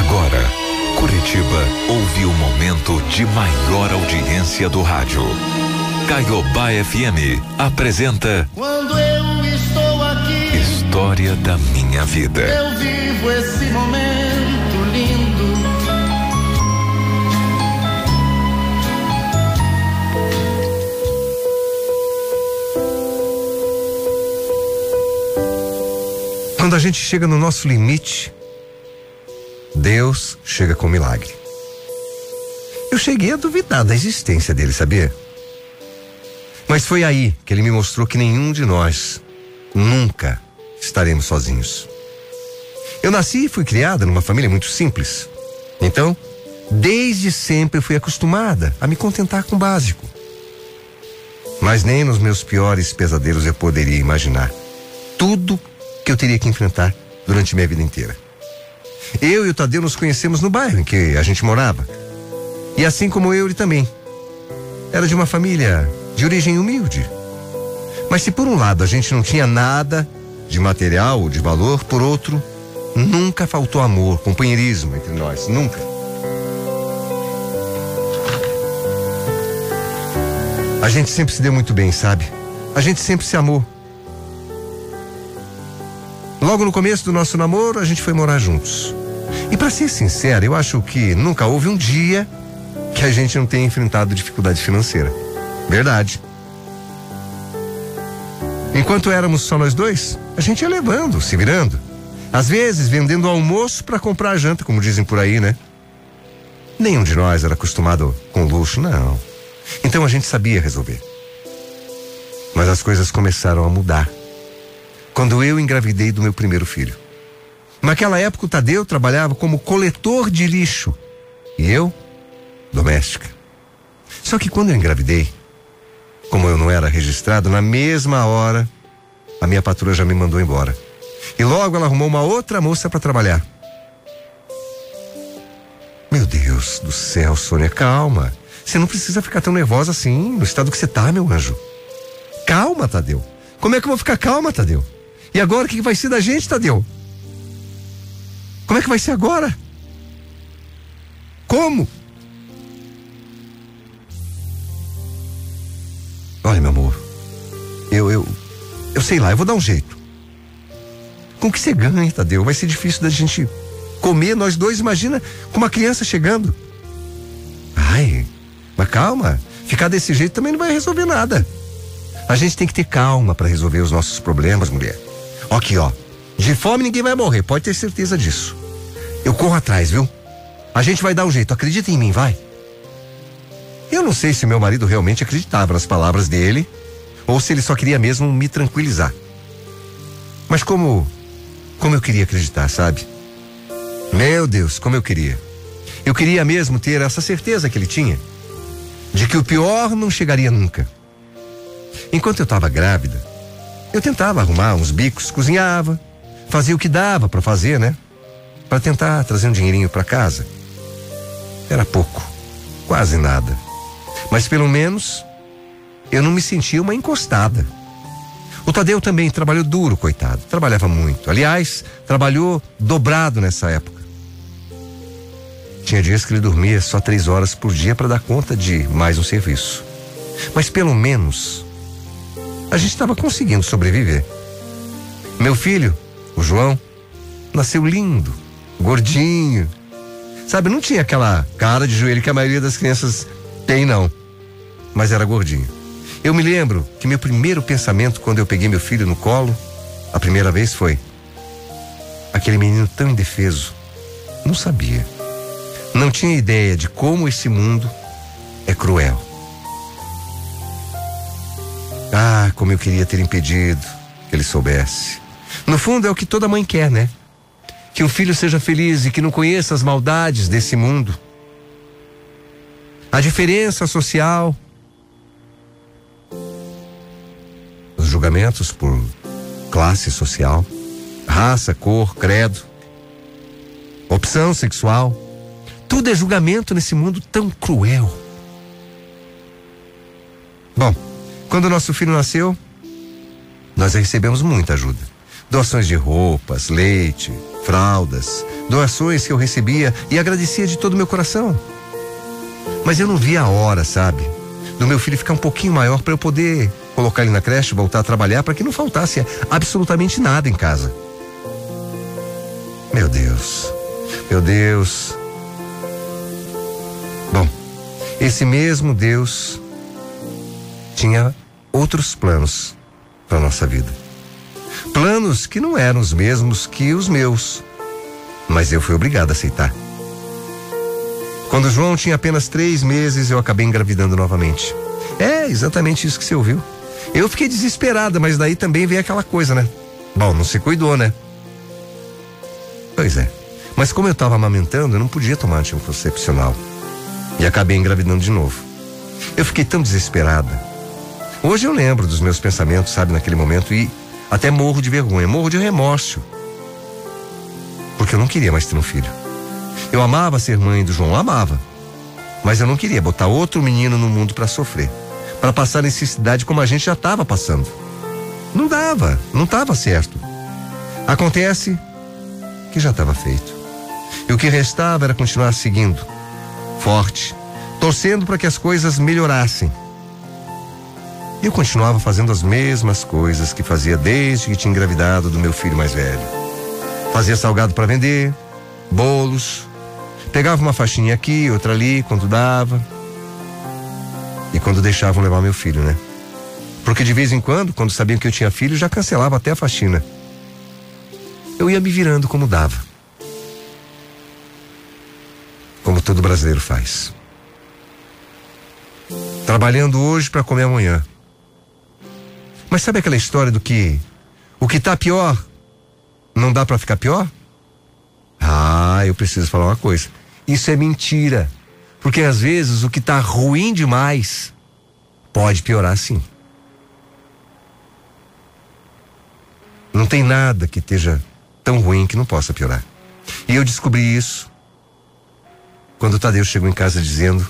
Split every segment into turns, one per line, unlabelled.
Agora, Curitiba ouve o momento de maior audiência do rádio. Caiobá FM apresenta
Quando eu estou aqui,
História da Minha Vida.
eu vivo esse momento lindo.
Quando a gente chega no nosso limite, Deus chega com milagre. Eu cheguei a duvidar da existência dele, sabia? Mas foi aí que ele me mostrou que nenhum de nós nunca estaremos sozinhos. Eu nasci e fui criada numa família muito simples. Então, desde sempre fui acostumada a me contentar com o básico. Mas nem nos meus piores pesadelos eu poderia imaginar tudo que eu teria que enfrentar durante minha vida inteira. Eu e o Tadeu nos conhecemos no bairro em que a gente morava. E assim como eu, ele também. Era de uma família de origem humilde. Mas se por um lado a gente não tinha nada de material ou de valor, por outro, nunca faltou amor, companheirismo entre nós. Nunca. A gente sempre se deu muito bem, sabe? A gente sempre se amou. Logo no começo do nosso namoro, a gente foi morar juntos. E para ser sincero, eu acho que nunca houve um dia que a gente não tenha enfrentado dificuldade financeira. Verdade. Enquanto éramos só nós dois, a gente ia levando, se virando. Às vezes vendendo almoço para comprar janta, como dizem por aí, né? Nenhum de nós era acostumado com luxo, não. Então a gente sabia resolver. Mas as coisas começaram a mudar quando eu engravidei do meu primeiro filho. Naquela época, o Tadeu trabalhava como coletor de lixo e eu, doméstica. Só que quando eu engravidei, como eu não era registrado, na mesma hora, a minha patroa já me mandou embora. E logo ela arrumou uma outra moça para trabalhar. Meu Deus do céu, Sônia, calma. Você não precisa ficar tão nervosa assim, no estado que você tá, meu anjo. Calma, Tadeu. Como é que eu vou ficar calma, Tadeu? E agora o que que vai ser da gente, Tadeu? Como é que vai ser agora? Como? Olha, meu amor, eu, eu, eu sei lá, eu vou dar um jeito. Com que você ganha, Tadeu? Vai ser difícil da gente comer, nós dois, imagina, com uma criança chegando. Ai, mas calma, ficar desse jeito também não vai resolver nada. A gente tem que ter calma para resolver os nossos problemas, mulher. Aqui, ó. De fome ninguém vai morrer, pode ter certeza disso. Eu corro atrás, viu? A gente vai dar um jeito, acredita em mim, vai. Eu não sei se meu marido realmente acreditava nas palavras dele ou se ele só queria mesmo me tranquilizar. Mas como como eu queria acreditar, sabe? Meu Deus, como eu queria. Eu queria mesmo ter essa certeza que ele tinha de que o pior não chegaria nunca. Enquanto eu estava grávida, eu tentava arrumar uns bicos, cozinhava, fazia o que dava para fazer, né? Para tentar trazer um dinheirinho para casa. Era pouco, quase nada. Mas pelo menos eu não me sentia uma encostada. O Tadeu também trabalhou duro, coitado. Trabalhava muito. Aliás, trabalhou dobrado nessa época. Tinha dias que ele dormia só três horas por dia para dar conta de mais um serviço. Mas pelo menos a gente estava conseguindo sobreviver. Meu filho, o João, nasceu lindo, gordinho. Sabe, não tinha aquela cara de joelho que a maioria das crianças tem, não. Mas era gordinho. Eu me lembro que meu primeiro pensamento quando eu peguei meu filho no colo, a primeira vez foi: aquele menino tão indefeso, não sabia. Não tinha ideia de como esse mundo é cruel. Ah, como eu queria ter impedido que ele soubesse. No fundo é o que toda mãe quer, né? Que o filho seja feliz e que não conheça as maldades desse mundo. A diferença social, os julgamentos por classe social, raça, cor, credo, opção sexual, tudo é julgamento nesse mundo tão cruel. Bom, quando nosso filho nasceu, nós recebemos muita ajuda. Doações de roupas, leite, fraldas, doações que eu recebia e agradecia de todo o meu coração. Mas eu não via a hora, sabe? Do meu filho ficar um pouquinho maior para eu poder colocar ele na creche, voltar a trabalhar para que não faltasse absolutamente nada em casa. Meu Deus, meu Deus. Bom, esse mesmo Deus tinha outros planos para nossa vida. Planos que não eram os mesmos que os meus, mas eu fui obrigado a aceitar. Quando João tinha apenas três meses, eu acabei engravidando novamente. É exatamente isso que você ouviu. Eu fiquei desesperada, mas daí também veio aquela coisa, né? Bom, não se cuidou, né? Pois é. Mas como eu estava amamentando, eu não podia tomar anticoncepcional. E acabei engravidando de novo. Eu fiquei tão desesperada. Hoje eu lembro dos meus pensamentos, sabe, naquele momento, e até morro de vergonha, morro de remorso. Porque eu não queria mais ter um filho. Eu amava ser mãe do João, amava. Mas eu não queria botar outro menino no mundo para sofrer, para passar necessidade como a gente já estava passando. Não dava, não estava certo. Acontece que já estava feito. E o que restava era continuar seguindo, forte, torcendo para que as coisas melhorassem. Eu continuava fazendo as mesmas coisas que fazia desde que tinha engravidado do meu filho mais velho. Fazia salgado para vender, bolos, pegava uma faixinha aqui, outra ali, quando dava. E quando deixavam levar meu filho, né? Porque de vez em quando, quando sabiam que eu tinha filho, já cancelava até a faxina. Eu ia me virando como dava. Como todo brasileiro faz. Trabalhando hoje para comer amanhã. Mas sabe aquela história do que o que tá pior não dá para ficar pior? Ah, eu preciso falar uma coisa. Isso é mentira. Porque às vezes o que tá ruim demais pode piorar sim. Não tem nada que esteja tão ruim que não possa piorar. E eu descobri isso quando o Tadeu chegou em casa dizendo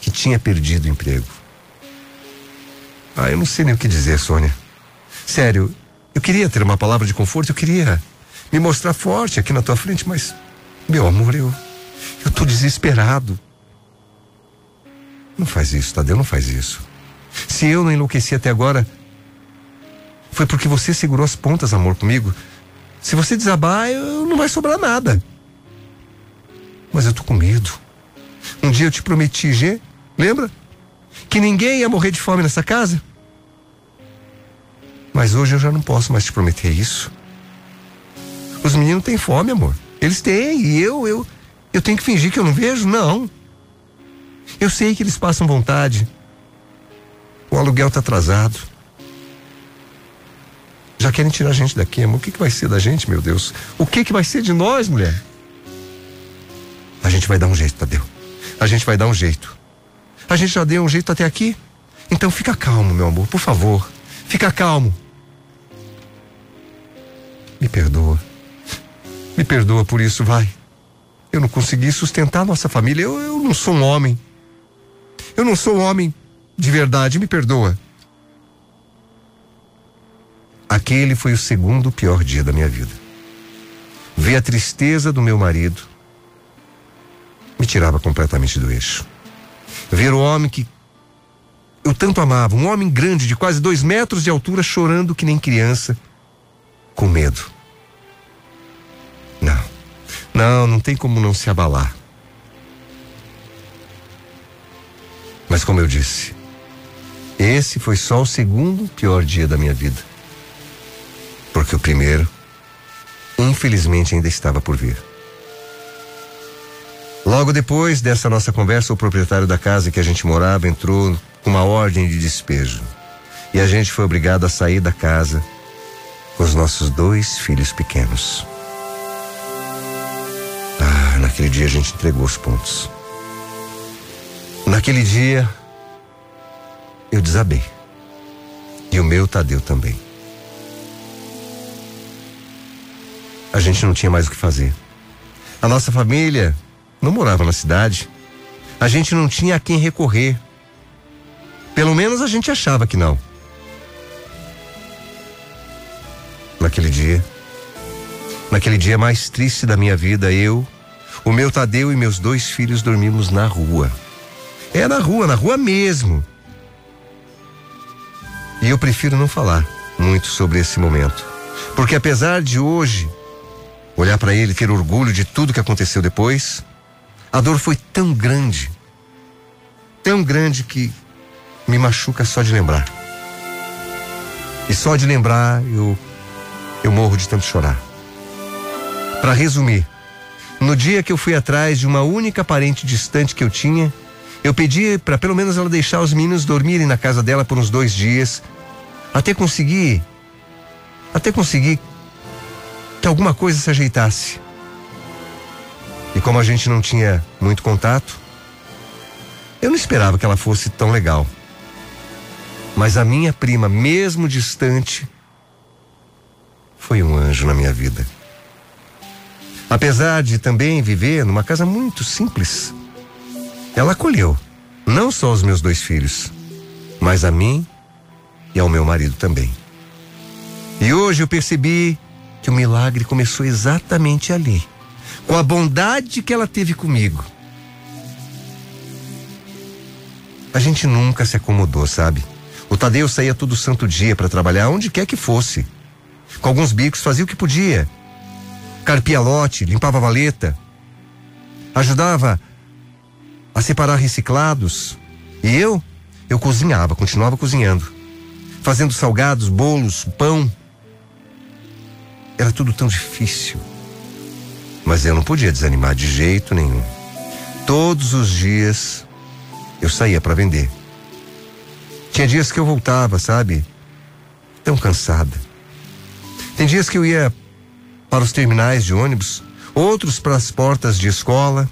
que tinha perdido o emprego. Ah, eu não sei nem o que dizer, Sônia. Sério, eu queria ter uma palavra de conforto, eu queria me mostrar forte aqui na tua frente, mas, meu amor, eu, eu tô desesperado. Não faz isso, Tadeu, não faz isso. Se eu não enlouqueci até agora, foi porque você segurou as pontas, amor, comigo. Se você desabar, eu, não vai sobrar nada. Mas eu tô com medo. Um dia eu te prometi, Gê, lembra? Que ninguém ia morrer de fome nessa casa? Mas hoje eu já não posso mais te prometer isso. Os meninos têm fome, amor. Eles têm, e eu, eu, eu tenho que fingir que eu não vejo? Não. Eu sei que eles passam vontade. O aluguel tá atrasado. Já querem tirar a gente daqui, amor. O que, que vai ser da gente, meu Deus? O que, que vai ser de nós, mulher? A gente vai dar um jeito, Tadeu. A gente vai dar um jeito. A gente já deu um jeito até aqui. Então fica calmo, meu amor, por favor. Fica calmo. Me perdoa. Me perdoa por isso, vai. Eu não consegui sustentar nossa família. Eu, eu não sou um homem. Eu não sou um homem de verdade. Me perdoa. Aquele foi o segundo pior dia da minha vida. Ver a tristeza do meu marido me tirava completamente do eixo. Ver o homem que eu tanto amava, um homem grande de quase dois metros de altura, chorando que nem criança, com medo. Não, não, não tem como não se abalar. Mas como eu disse, esse foi só o segundo pior dia da minha vida. Porque o primeiro, infelizmente, ainda estava por vir. Logo depois dessa nossa conversa, o proprietário da casa que a gente morava entrou com uma ordem de despejo. E a gente foi obrigado a sair da casa com os nossos dois filhos pequenos. Ah, naquele dia a gente entregou os pontos. Naquele dia eu desabei. E o meu Tadeu também. A gente não tinha mais o que fazer. A nossa família não morava na cidade. A gente não tinha a quem recorrer. Pelo menos a gente achava que não. Naquele dia, Naquele dia mais triste da minha vida, eu, o meu Tadeu e meus dois filhos dormimos na rua. É na rua, na rua mesmo. E eu prefiro não falar muito sobre esse momento. Porque apesar de hoje olhar para ele e ter orgulho de tudo que aconteceu depois, a dor foi tão grande, tão grande que me machuca só de lembrar. E só de lembrar eu eu morro de tanto chorar. Para resumir, no dia que eu fui atrás de uma única parente distante que eu tinha, eu pedi para pelo menos ela deixar os meninos dormirem na casa dela por uns dois dias, até conseguir, até conseguir que alguma coisa se ajeitasse. E como a gente não tinha muito contato, eu não esperava que ela fosse tão legal. Mas a minha prima, mesmo distante, foi um anjo na minha vida. Apesar de também viver numa casa muito simples, ela acolheu não só os meus dois filhos, mas a mim e ao meu marido também. E hoje eu percebi que o milagre começou exatamente ali, com a bondade que ela teve comigo. A gente nunca se acomodou, sabe? O Tadeu saía todo santo dia para trabalhar onde quer que fosse. Com alguns bicos fazia o que podia carpia lote, limpava valeta, ajudava a separar reciclados. E eu, eu cozinhava, continuava cozinhando, fazendo salgados, bolos, pão. Era tudo tão difícil. Mas eu não podia desanimar de jeito nenhum. Todos os dias eu saía para vender. Tinha dias que eu voltava, sabe? Tão cansada. Tem dias que eu ia para os terminais de ônibus, outros para as portas de escola.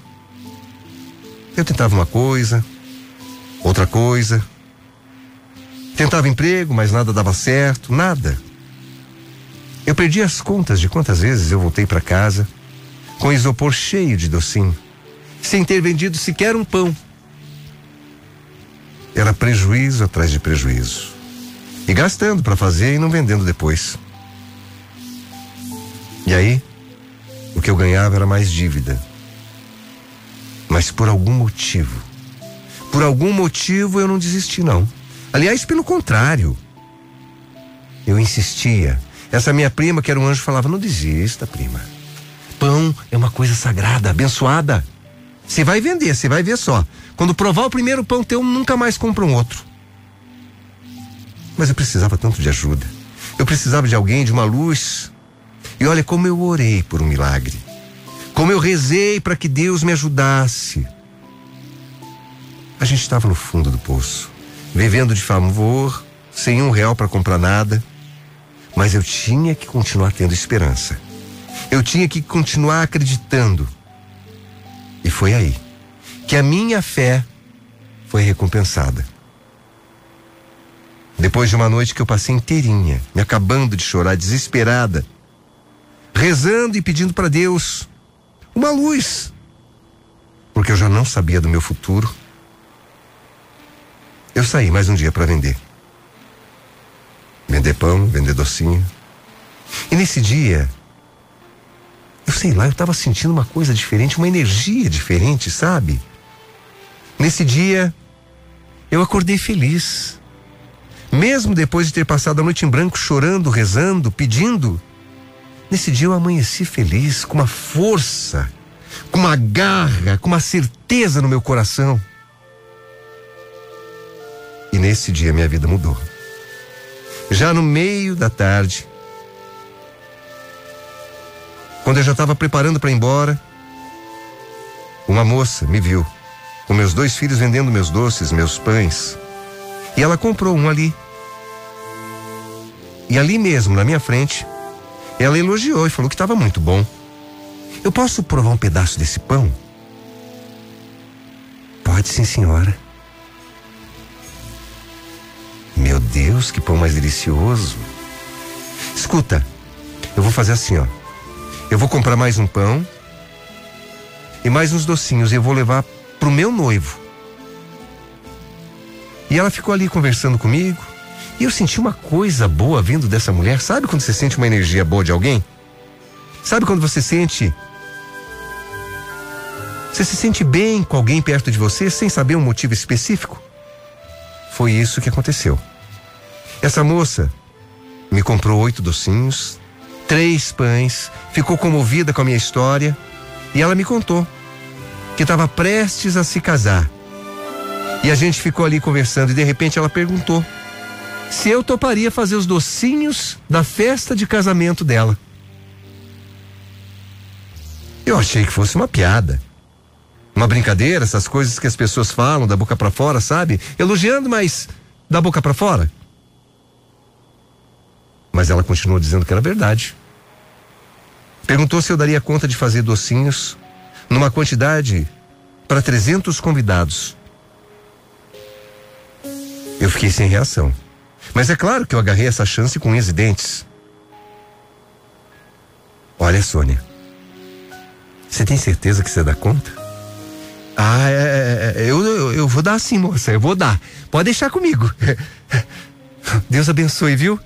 Eu tentava uma coisa, outra coisa. Tentava emprego, mas nada dava certo, nada. Eu perdi as contas de quantas vezes eu voltei para casa com isopor cheio de docinho, sem ter vendido sequer um pão. Era prejuízo atrás de prejuízo. E gastando para fazer e não vendendo depois. E aí, o que eu ganhava era mais dívida. Mas por algum motivo, por algum motivo eu não desisti, não. Aliás, pelo contrário. Eu insistia. Essa minha prima, que era um anjo, falava: Não desista, prima. Pão é uma coisa sagrada, abençoada. Você vai vender, você vai ver só. Quando provar o primeiro pão teu, nunca mais compra um outro. Mas eu precisava tanto de ajuda. Eu precisava de alguém, de uma luz, e olha como eu orei por um milagre. Como eu rezei para que Deus me ajudasse. A gente estava no fundo do poço, vivendo de favor, sem um real para comprar nada. Mas eu tinha que continuar tendo esperança. Eu tinha que continuar acreditando. E foi aí que a minha fé foi recompensada. Depois de uma noite que eu passei inteirinha, me acabando de chorar, desesperada, rezando e pedindo para Deus uma luz, porque eu já não sabia do meu futuro. Eu saí mais um dia para vender. Vender pão, vender docinho. E nesse dia, eu sei lá, eu estava sentindo uma coisa diferente, uma energia diferente, sabe? Nesse dia, eu acordei feliz. Mesmo depois de ter passado a noite em branco chorando, rezando, pedindo, Nesse dia eu amanheci feliz, com uma força, com uma garra, com uma certeza no meu coração. E nesse dia minha vida mudou. Já no meio da tarde, quando eu já estava preparando para ir embora, uma moça me viu, com meus dois filhos vendendo meus doces, meus pães. E ela comprou um ali. E ali mesmo, na minha frente, ela elogiou e falou que estava muito bom. Eu posso provar um pedaço desse pão? Pode sim, senhora. Meu Deus, que pão mais delicioso. Escuta, eu vou fazer assim, ó. Eu vou comprar mais um pão e mais uns docinhos e eu vou levar pro meu noivo. E ela ficou ali conversando comigo. E eu senti uma coisa boa vindo dessa mulher. Sabe quando você sente uma energia boa de alguém? Sabe quando você sente. Você se sente bem com alguém perto de você sem saber um motivo específico? Foi isso que aconteceu. Essa moça me comprou oito docinhos, três pães, ficou comovida com a minha história e ela me contou que estava prestes a se casar. E a gente ficou ali conversando e de repente ela perguntou se eu toparia fazer os docinhos da festa de casamento dela. Eu achei que fosse uma piada. Uma brincadeira, essas coisas que as pessoas falam da boca para fora, sabe? Elogiando, mas da boca para fora. Mas ela continuou dizendo que era verdade. Perguntou se eu daria conta de fazer docinhos numa quantidade para 300 convidados. Eu fiquei sem reação. Mas é claro que eu agarrei essa chance com unhas e dentes. Olha, Sônia. Você tem certeza que você dá conta? Ah, é, é, é eu, eu, eu vou dar sim, moça. Eu vou dar. Pode deixar comigo. Deus abençoe, viu?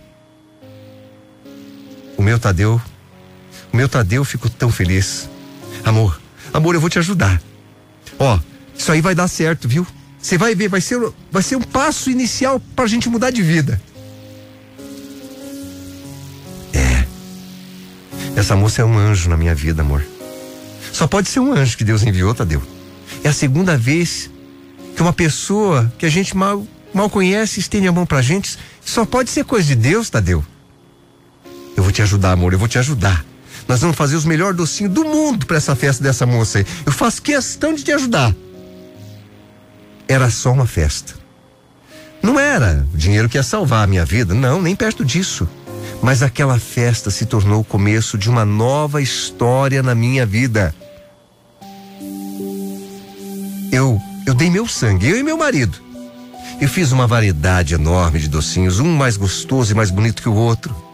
O meu Tadeu, o meu Tadeu ficou tão feliz. Amor, amor, eu vou te ajudar. Ó, isso aí vai dar certo, viu? Você vai ver, vai ser, vai ser um passo inicial para a gente mudar de vida. É. Essa moça é um anjo na minha vida, amor. Só pode ser um anjo que Deus enviou, Tadeu. É a segunda vez que uma pessoa que a gente mal, mal conhece estende a mão pra gente. Só pode ser coisa de Deus, Tadeu. Eu vou te ajudar, amor, eu vou te ajudar. Nós vamos fazer os melhores docinhos do mundo para essa festa dessa moça aí. Eu faço questão de te ajudar. Era só uma festa. Não era o dinheiro que ia salvar a minha vida, não, nem perto disso. Mas aquela festa se tornou o começo de uma nova história na minha vida. Eu, eu dei meu sangue, eu e meu marido. Eu fiz uma variedade enorme de docinhos, um mais gostoso e mais bonito que o outro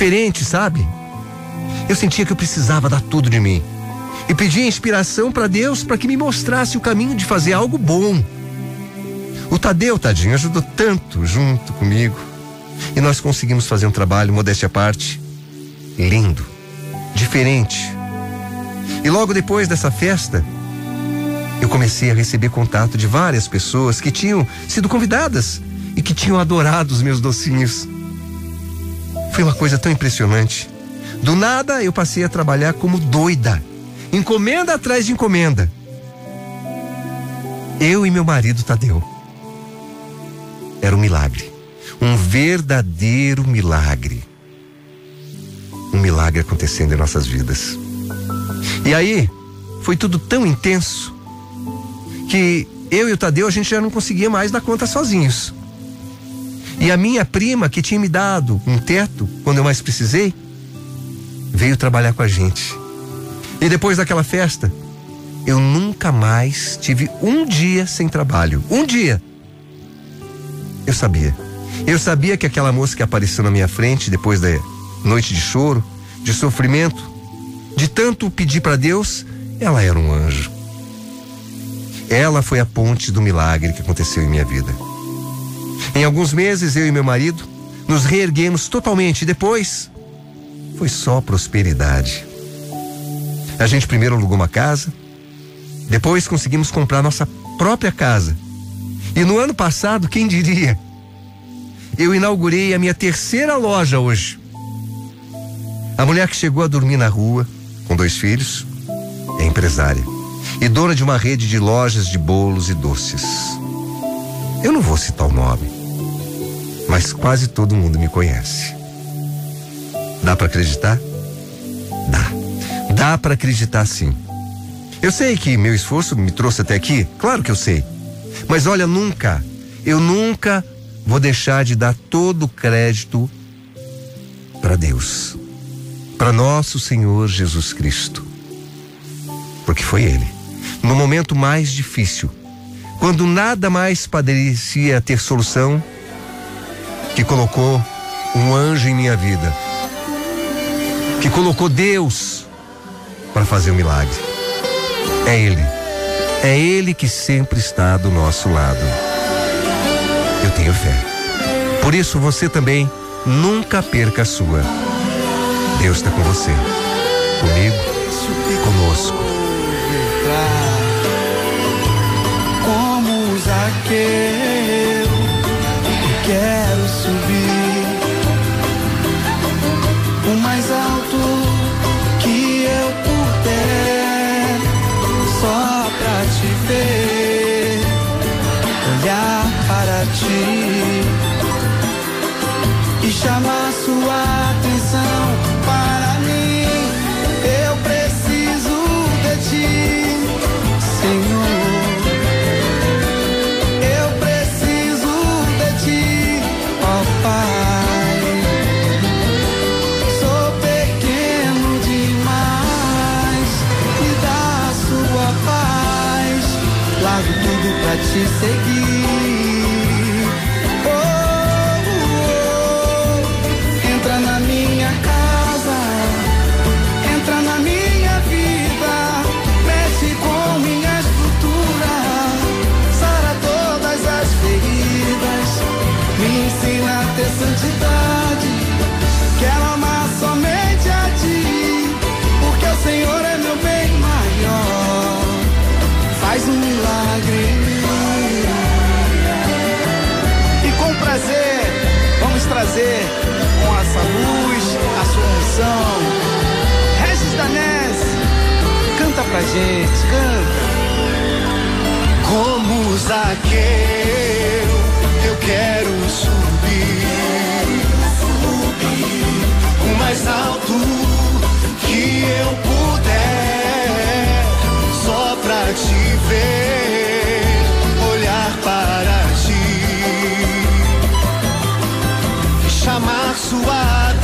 diferente, sabe? Eu sentia que eu precisava dar tudo de mim. E pedia inspiração para Deus para que me mostrasse o caminho de fazer algo bom. O Tadeu, tadinho, ajudou tanto junto comigo. E nós conseguimos fazer um trabalho, modéstia à parte, lindo, diferente. E logo depois dessa festa, eu comecei a receber contato de várias pessoas que tinham sido convidadas e que tinham adorado os meus docinhos. Foi uma coisa tão impressionante. Do nada eu passei a trabalhar como doida, encomenda atrás de encomenda. Eu e meu marido Tadeu. Era um milagre, um verdadeiro milagre. Um milagre acontecendo em nossas vidas. E aí, foi tudo tão intenso que eu e o Tadeu a gente já não conseguia mais dar conta sozinhos. E a minha prima, que tinha me dado um teto quando eu mais precisei, veio trabalhar com a gente. E depois daquela festa, eu nunca mais tive um dia sem trabalho. Um dia. Eu sabia. Eu sabia que aquela moça que apareceu na minha frente depois da noite de choro, de sofrimento, de tanto pedir para Deus, ela era um anjo. Ela foi a ponte do milagre que aconteceu em minha vida. Em alguns meses, eu e meu marido nos reerguemos totalmente. Depois, foi só prosperidade. A gente primeiro alugou uma casa, depois conseguimos comprar nossa própria casa. E no ano passado, quem diria? Eu inaugurei a minha terceira loja hoje. A mulher que chegou a dormir na rua, com dois filhos, é empresária e dona de uma rede de lojas de bolos e doces. Eu não vou citar o nome, mas quase todo mundo me conhece. Dá para acreditar? Dá. Dá para acreditar sim. Eu sei que meu esforço me trouxe até aqui, claro que eu sei. Mas olha, nunca, eu nunca vou deixar de dar todo o crédito para Deus, para nosso Senhor Jesus Cristo. Porque foi Ele, no momento mais difícil, quando nada mais parecia ter solução, que colocou um anjo em minha vida, que colocou Deus para fazer o um milagre. É Ele. É Ele que sempre está do nosso lado. Eu tenho fé. Por isso você também nunca perca a sua. Deus está com você, comigo, conosco.
que quero.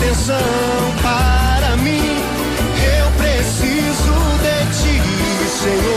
atenção para mim. Eu preciso de ti, Senhor.